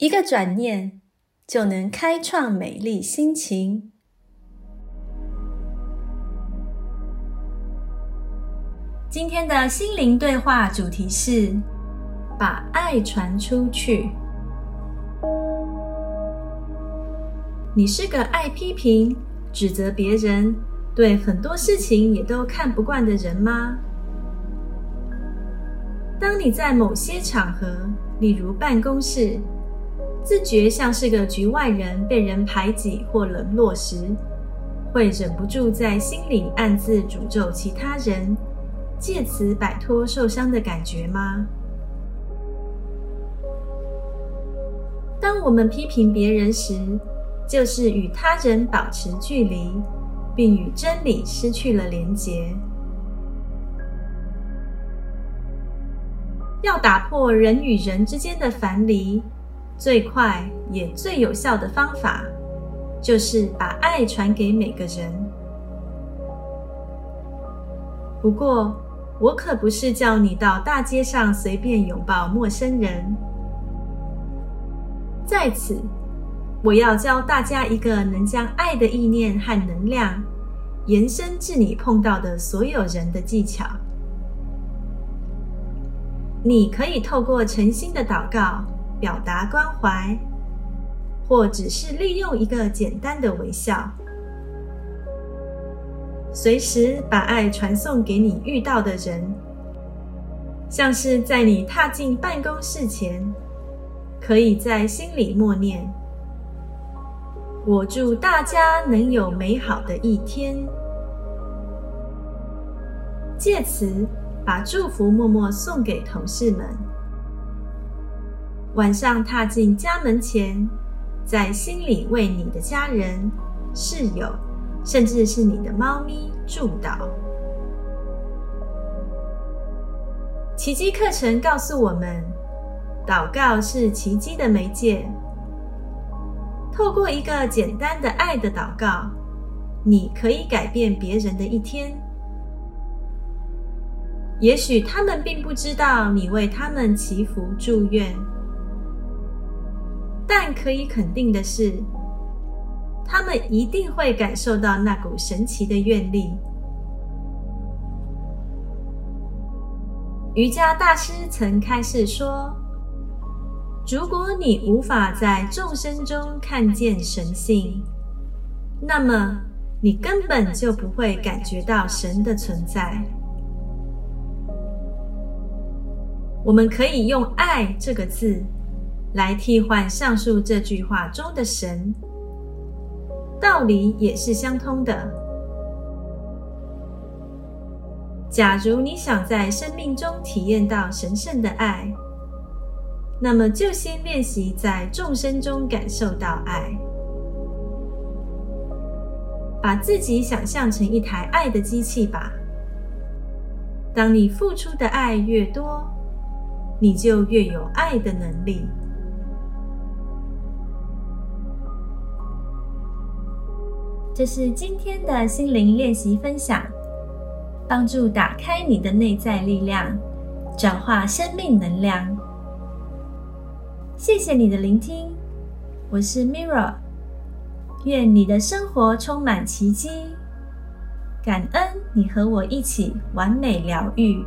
一个转念就能开创美丽心情。今天的心灵对话主题是：把爱传出去。你是个爱批评、指责别人。对很多事情也都看不惯的人吗？当你在某些场合，例如办公室，自觉像是个局外人，被人排挤或冷落时，会忍不住在心里暗自诅咒其他人，借此摆脱受伤的感觉吗？当我们批评别人时，就是与他人保持距离。并与真理失去了连结。要打破人与人之间的樊篱，最快也最有效的方法，就是把爱传给每个人。不过，我可不是叫你到大街上随便拥抱陌生人。在此。我要教大家一个能将爱的意念和能量延伸至你碰到的所有人的技巧。你可以透过诚心的祷告表达关怀，或只是利用一个简单的微笑，随时把爱传送给你遇到的人。像是在你踏进办公室前，可以在心里默念。我祝大家能有美好的一天，借此把祝福默默送给同事们。晚上踏进家门前，在心里为你的家人、室友，甚至是你的猫咪祝祷。奇迹课程告诉我们，祷告是奇迹的媒介。透过一个简单的爱的祷告，你可以改变别人的一天。也许他们并不知道你为他们祈福祝愿，但可以肯定的是，他们一定会感受到那股神奇的愿力。瑜伽大师曾开示说。如果你无法在众生中看见神性，那么你根本就不会感觉到神的存在。我们可以用“爱”这个字来替换上述这句话中的神，道理也是相通的。假如你想在生命中体验到神圣的爱，那么，就先练习在众生中感受到爱，把自己想象成一台爱的机器吧。当你付出的爱越多，你就越有爱的能力。这是今天的心灵练习分享，帮助打开你的内在力量，转化生命能量。谢谢你的聆听，我是 Mirra，愿你的生活充满奇迹，感恩你和我一起完美疗愈。